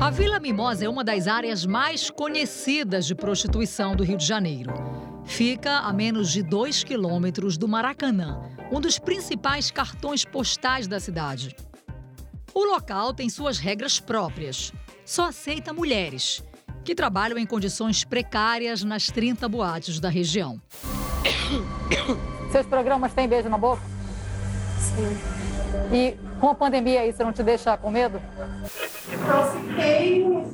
A Vila Mimosa é uma das áreas mais conhecidas de prostituição do Rio de Janeiro. Fica a menos de 2 quilômetros do Maracanã, um dos principais cartões postais da cidade. O local tem suas regras próprias. Só aceita mulheres, que trabalham em condições precárias nas 30 boates da região. Seus programas têm beijo na boca? Sim. E com a pandemia você não te deixa com medo? Eu fiquei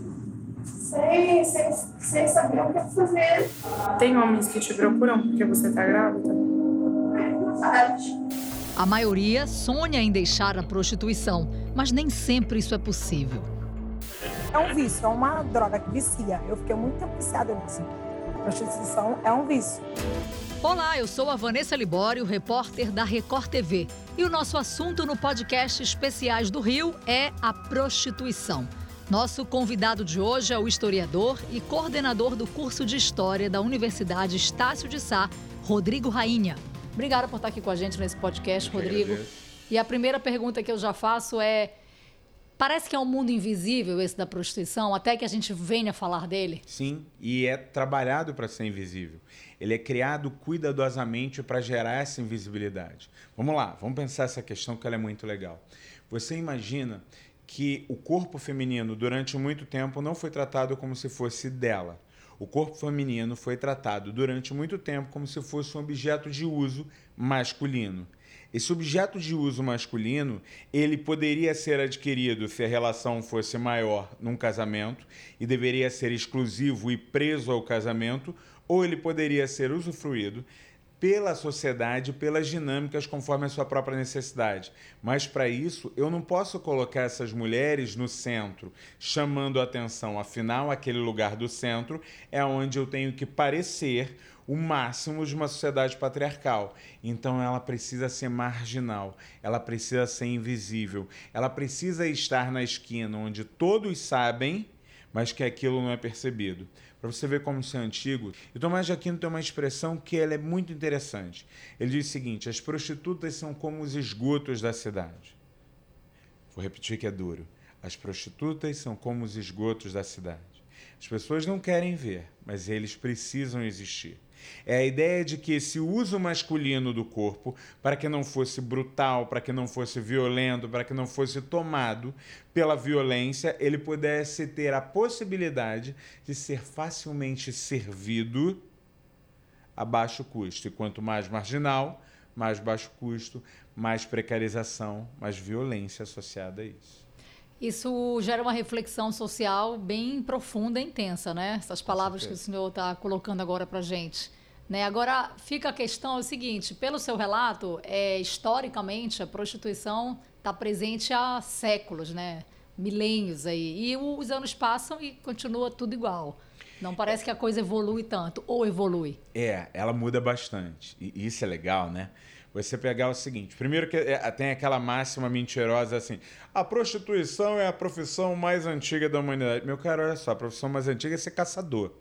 sem, sem, sem saber o que fazer. Tem homens que te procuram porque você tá grávida? Verdade. A maioria sonha em deixar a prostituição, mas nem sempre isso é possível. É um vício, é uma droga que vicia. Eu fiquei muito viciada nisso. Prostituição é um vício. Olá, eu sou a Vanessa Libório, repórter da Record TV. E o nosso assunto no podcast Especiais do Rio é a prostituição. Nosso convidado de hoje é o historiador e coordenador do curso de História da Universidade Estácio de Sá, Rodrigo Rainha. Obrigada por estar aqui com a gente nesse podcast, Rodrigo. E a primeira pergunta que eu já faço é: Parece que é um mundo invisível esse da prostituição, até que a gente venha falar dele. Sim, e é trabalhado para ser invisível. Ele é criado cuidadosamente para gerar essa invisibilidade. Vamos lá, vamos pensar essa questão que ela é muito legal. Você imagina que o corpo feminino durante muito tempo não foi tratado como se fosse dela. O corpo feminino foi tratado durante muito tempo como se fosse um objeto de uso masculino. Esse objeto de uso masculino, ele poderia ser adquirido se a relação fosse maior num casamento e deveria ser exclusivo e preso ao casamento, ou ele poderia ser usufruído pela sociedade, pelas dinâmicas conforme a sua própria necessidade. Mas para isso, eu não posso colocar essas mulheres no centro, chamando a atenção. Afinal, aquele lugar do centro é onde eu tenho que parecer o máximo de uma sociedade patriarcal. Então ela precisa ser marginal, ela precisa ser invisível, ela precisa estar na esquina onde todos sabem, mas que aquilo não é percebido. Para você ver como isso é antigo, e Tomás de Aquino tem uma expressão que ela é muito interessante. Ele diz o seguinte: as prostitutas são como os esgotos da cidade. Vou repetir que é duro. As prostitutas são como os esgotos da cidade. As pessoas não querem ver, mas eles precisam existir. É a ideia de que esse uso masculino do corpo, para que não fosse brutal, para que não fosse violento, para que não fosse tomado pela violência, ele pudesse ter a possibilidade de ser facilmente servido a baixo custo. E quanto mais marginal, mais baixo custo, mais precarização, mais violência associada a isso. Isso gera uma reflexão social bem profunda e intensa, né? Essas palavras que o senhor está colocando agora para gente. Né? Agora fica a questão é o seguinte: pelo seu relato, é, historicamente a prostituição está presente há séculos, né? milênios aí. E os anos passam e continua tudo igual. Não parece que a coisa evolui tanto, ou evolui. É, ela muda bastante. E isso é legal, né? Você pegar o seguinte: primeiro que é, tem aquela máxima mentirosa assim: a prostituição é a profissão mais antiga da humanidade. Meu cara, olha só, a profissão mais antiga é ser caçador.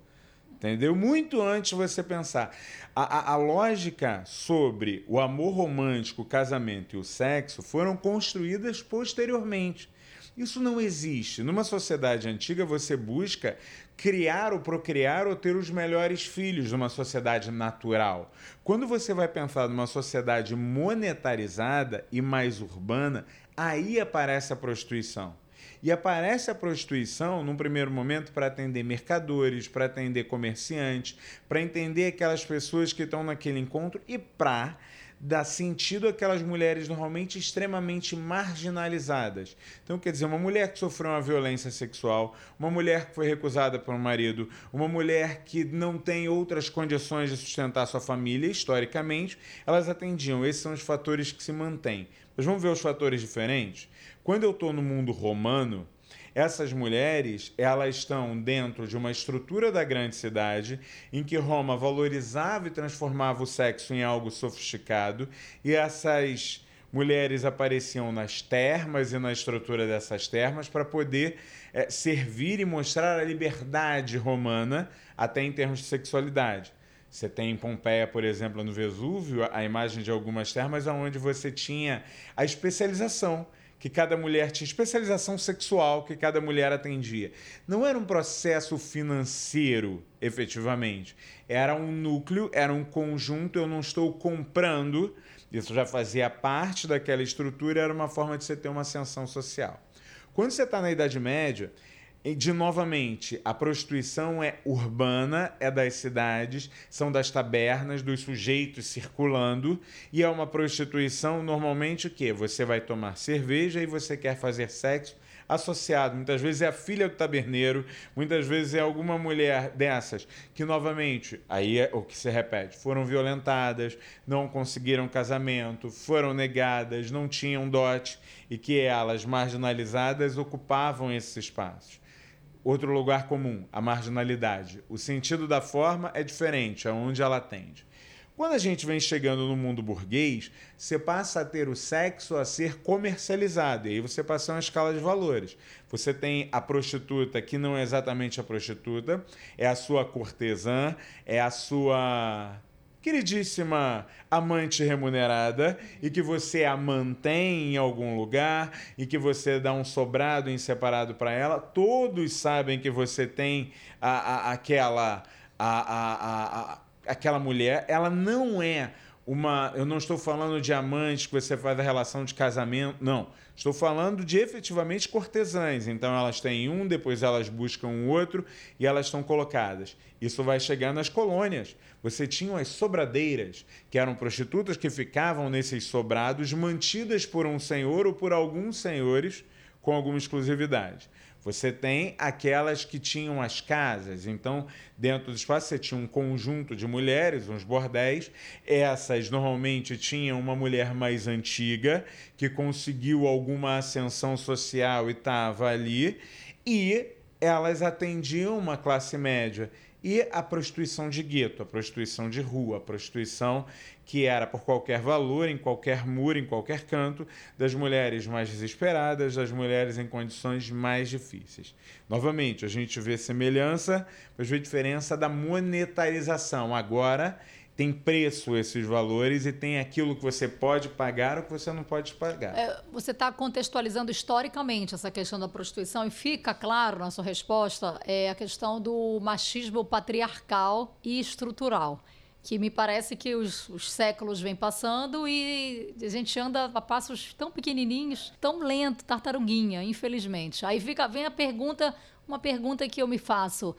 Entendeu? Muito antes você pensar. A, a, a, lógica sobre o amor romântico, o casamento e o sexo foram construídas posteriormente. Isso não existe. Numa sociedade antiga, você busca criar ou procriar ou ter os melhores filhos numa sociedade natural. Quando você vai pensar numa sociedade monetarizada e mais urbana, aí aparece a prostituição. E aparece a prostituição, num primeiro momento, para atender mercadores, para atender comerciantes, para entender aquelas pessoas que estão naquele encontro e para dar sentido àquelas mulheres normalmente extremamente marginalizadas. Então, quer dizer, uma mulher que sofreu uma violência sexual, uma mulher que foi recusada um marido, uma mulher que não tem outras condições de sustentar sua família, historicamente, elas atendiam. Esses são os fatores que se mantêm. Mas vamos ver os fatores diferentes? Quando eu estou no mundo romano, essas mulheres, elas estão dentro de uma estrutura da grande cidade em que Roma valorizava e transformava o sexo em algo sofisticado, e essas mulheres apareciam nas termas e na estrutura dessas termas para poder é, servir e mostrar a liberdade romana, até em termos de sexualidade. Você tem em Pompeia, por exemplo, no Vesúvio, a imagem de algumas termas onde você tinha a especialização que cada mulher tinha, especialização sexual que cada mulher atendia. Não era um processo financeiro, efetivamente. Era um núcleo, era um conjunto, eu não estou comprando, isso já fazia parte daquela estrutura, era uma forma de você ter uma ascensão social. Quando você está na Idade Média, de novamente, a prostituição é urbana, é das cidades, são das tabernas, dos sujeitos circulando, e é uma prostituição normalmente o quê? Você vai tomar cerveja e você quer fazer sexo associado. Muitas vezes é a filha do taberneiro, muitas vezes é alguma mulher dessas que, novamente, aí é o que se repete, foram violentadas, não conseguiram casamento, foram negadas, não tinham dote e que elas, marginalizadas, ocupavam esses espaços. Outro lugar comum, a marginalidade. O sentido da forma é diferente, aonde ela atende. Quando a gente vem chegando no mundo burguês, você passa a ter o sexo a ser comercializado. E aí você passa uma escala de valores. Você tem a prostituta, que não é exatamente a prostituta, é a sua cortesã, é a sua queridíssima amante remunerada e que você a mantém em algum lugar e que você dá um sobrado em separado para ela, todos sabem que você tem a, a, aquela, a, a, aquela mulher, ela não é uma. Eu não estou falando de amante que você faz a relação de casamento, não. Estou falando de efetivamente cortesãs. Então elas têm um, depois elas buscam um outro e elas estão colocadas. Isso vai chegar nas colônias. Você tinha as sobradeiras, que eram prostitutas que ficavam nesses sobrados, mantidas por um senhor ou por alguns senhores com alguma exclusividade. Você tem aquelas que tinham as casas, então dentro do espaço você tinha um conjunto de mulheres, uns bordéis. Essas normalmente tinham uma mulher mais antiga que conseguiu alguma ascensão social e estava ali, e elas atendiam uma classe média e a prostituição de gueto, a prostituição de rua, a prostituição que era por qualquer valor, em qualquer muro, em qualquer canto, das mulheres mais desesperadas, das mulheres em condições mais difíceis. Novamente, a gente vê semelhança, mas vê diferença da monetarização. Agora tem preço esses valores e tem aquilo que você pode pagar ou que você não pode pagar. É, você está contextualizando historicamente essa questão da prostituição e fica claro na sua resposta é a questão do machismo patriarcal e estrutural que me parece que os, os, séculos vêm passando e a gente anda a passos tão pequenininhos, tão lento, tartaruguinha, infelizmente. Aí fica, vem a pergunta, uma pergunta que eu me faço.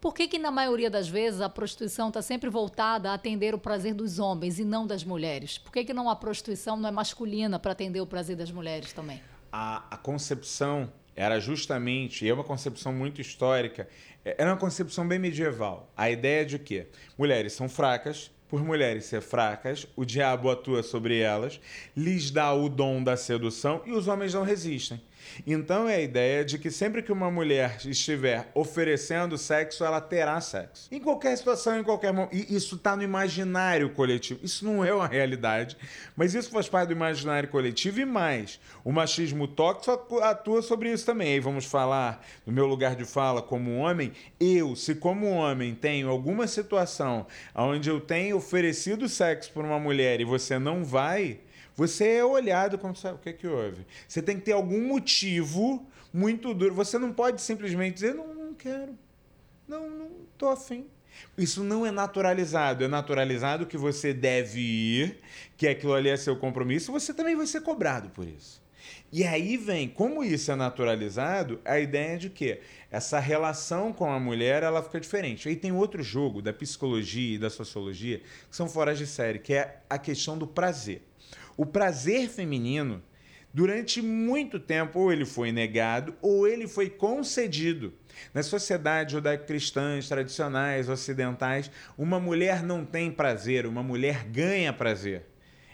Por que, que, na maioria das vezes, a prostituição está sempre voltada a atender o prazer dos homens e não das mulheres? Por que, que não a prostituição não é masculina para atender o prazer das mulheres também? A, a concepção era justamente, e é uma concepção muito histórica, é, era uma concepção bem medieval. A ideia de que mulheres são fracas, por mulheres ser fracas, o diabo atua sobre elas, lhes dá o dom da sedução e os homens não resistem. Então é a ideia de que sempre que uma mulher estiver oferecendo sexo, ela terá sexo. Em qualquer situação, em qualquer momento. E isso está no imaginário coletivo. Isso não é uma realidade, mas isso faz parte do imaginário coletivo e mais. O machismo tóxico atua sobre isso também. Aí vamos falar no meu lugar de fala como homem. Eu, se como homem tenho alguma situação onde eu tenho oferecido sexo por uma mulher e você não vai você é olhado como sabe o que, é que houve. Você tem que ter algum motivo muito duro. Você não pode simplesmente dizer, não, não quero. Não, não estou afim. Isso não é naturalizado. É naturalizado que você deve ir, que aquilo ali é seu compromisso, você também vai ser cobrado por isso. E aí vem, como isso é naturalizado, a ideia de que essa relação com a mulher ela fica diferente. Aí tem outro jogo da psicologia e da sociologia que são fora de série, que é a questão do prazer. O prazer feminino, durante muito tempo, ou ele foi negado ou ele foi concedido. Nas sociedades judaico-cristãs tradicionais, ocidentais, uma mulher não tem prazer, uma mulher ganha prazer.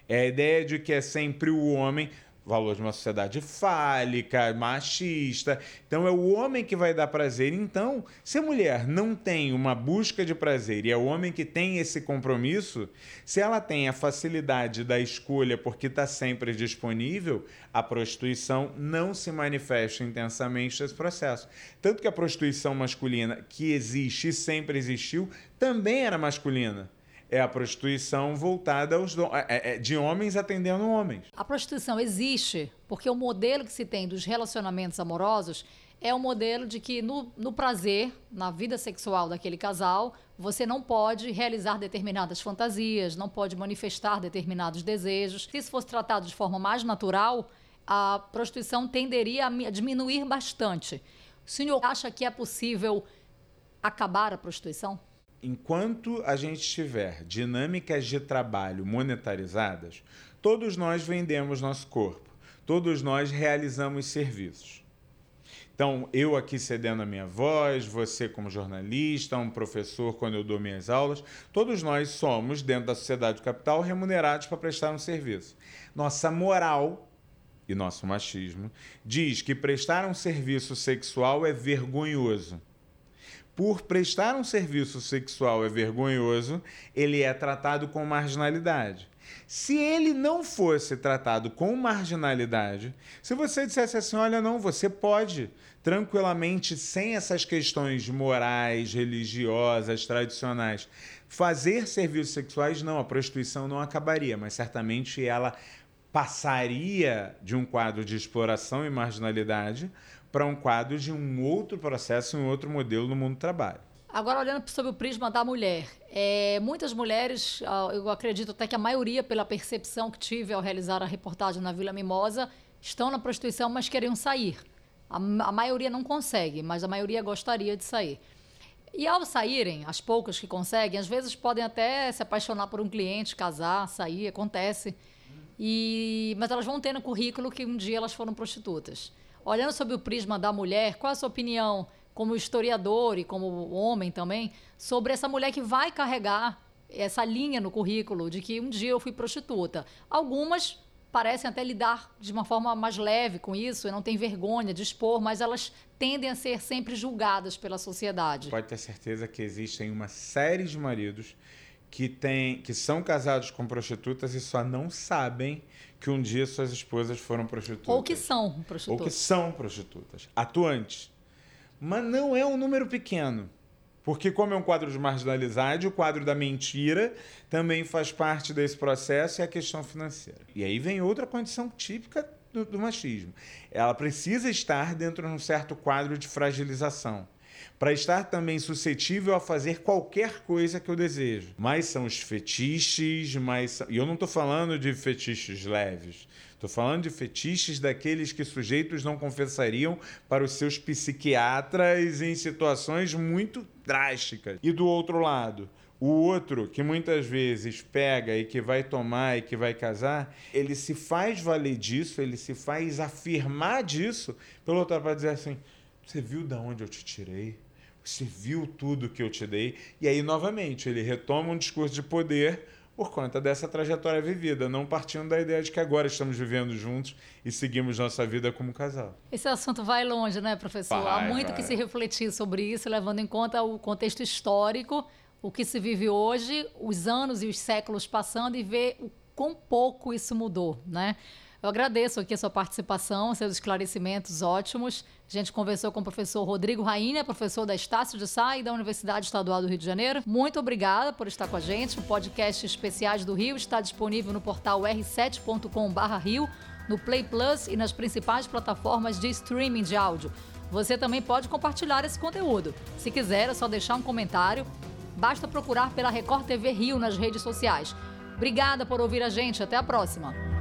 É a ideia de que é sempre o homem valor de uma sociedade fálica, machista. Então é o homem que vai dar prazer. Então, se a mulher não tem uma busca de prazer e é o homem que tem esse compromisso, se ela tem a facilidade da escolha porque está sempre disponível, a prostituição não se manifesta intensamente nesse processo. Tanto que a prostituição masculina, que existe e sempre existiu, também era masculina é a prostituição voltada aos do- é- é de homens atendendo homens. A prostituição existe porque o modelo que se tem dos relacionamentos amorosos é o modelo de que no, no prazer, na vida sexual daquele casal, você não pode realizar determinadas fantasias, não pode manifestar determinados desejos. Se isso fosse tratado de forma mais natural, a prostituição tenderia a diminuir bastante. O senhor acha que é possível acabar a prostituição? Enquanto a gente tiver dinâmicas de trabalho monetarizadas, todos nós vendemos nosso corpo, todos nós realizamos serviços. Então, eu aqui cedendo a minha voz, você como jornalista, um professor quando eu dou minhas aulas, todos nós somos, dentro da sociedade capital, remunerados para prestar um serviço. Nossa moral e nosso machismo diz que prestar um serviço sexual é vergonhoso por prestar um serviço sexual é vergonhoso, ele é tratado com marginalidade. Se ele não fosse tratado com marginalidade, se você dissesse assim, olha, não, você pode tranquilamente, sem essas questões morais, religiosas, tradicionais, fazer serviços sexuais, não, a prostituição não acabaria, mas certamente ela passaria de um quadro de exploração e marginalidade para um quadro de um outro processo, um outro modelo no mundo do trabalho. Agora, olhando sob o prisma da mulher, é, muitas mulheres, ah, eu acredito até que a maioria, pela percepção que tive ao realizar a reportagem na Vila Mimosa, estão na prostituição, mas queriam sair. A, a maioria não consegue, mas a maioria gostaria de sair. E ao saírem, as poucas que conseguem, às vezes podem até se apaixonar por um cliente, casar, sair, acontece. E, mas elas vão ter no currículo que um dia elas foram prostitutas. Olhando sob o prisma da mulher, qual a sua opinião, como historiador e como homem também, sobre essa mulher que vai carregar essa linha no currículo de que um dia eu fui prostituta? Algumas parecem até lidar de uma forma mais leve com isso não tem vergonha de expor, mas elas tendem a ser sempre julgadas pela sociedade. Pode ter certeza que existem uma série de maridos que, tem, que são casados com prostitutas e só não sabem que um dia suas esposas foram prostitutas. Ou que são Ou que prostitutas. são prostitutas, atuantes. Mas não é um número pequeno. Porque, como é um quadro de marginalidade, o quadro da mentira também faz parte desse processo e a questão financeira. E aí vem outra condição típica do, do machismo. Ela precisa estar dentro de um certo quadro de fragilização. Para estar também suscetível a fazer qualquer coisa que eu desejo. Mas são os fetiches, mas e eu não estou falando de fetiches leves. Estou falando de fetiches daqueles que sujeitos não confessariam para os seus psiquiatras em situações muito drásticas. E do outro lado, o outro que muitas vezes pega e que vai tomar e que vai casar, ele se faz valer disso, ele se faz afirmar disso pelo outro lado para dizer assim: você viu de onde eu te tirei? Você viu tudo que eu te dei? E aí, novamente, ele retoma um discurso de poder por conta dessa trajetória vivida, não partindo da ideia de que agora estamos vivendo juntos e seguimos nossa vida como casal. Esse assunto vai longe, né, professor? Há Vai, muito vai. que se refletir sobre isso, levando em conta o contexto histórico, o que se vive hoje, os anos e os séculos passando e ver o quão pouco isso mudou, né? Eu agradeço aqui a sua participação, seus esclarecimentos ótimos. A gente conversou com o professor Rodrigo Rainha, professor da Estácio de Sá e da Universidade Estadual do Rio de Janeiro. Muito obrigada por estar com a gente. O podcast Especiais do Rio está disponível no portal r7.com/rio, no Play Plus e nas principais plataformas de streaming de áudio. Você também pode compartilhar esse conteúdo. Se quiser, é só deixar um comentário. Basta procurar pela Record TV Rio nas redes sociais. Obrigada por ouvir a gente. Até a próxima.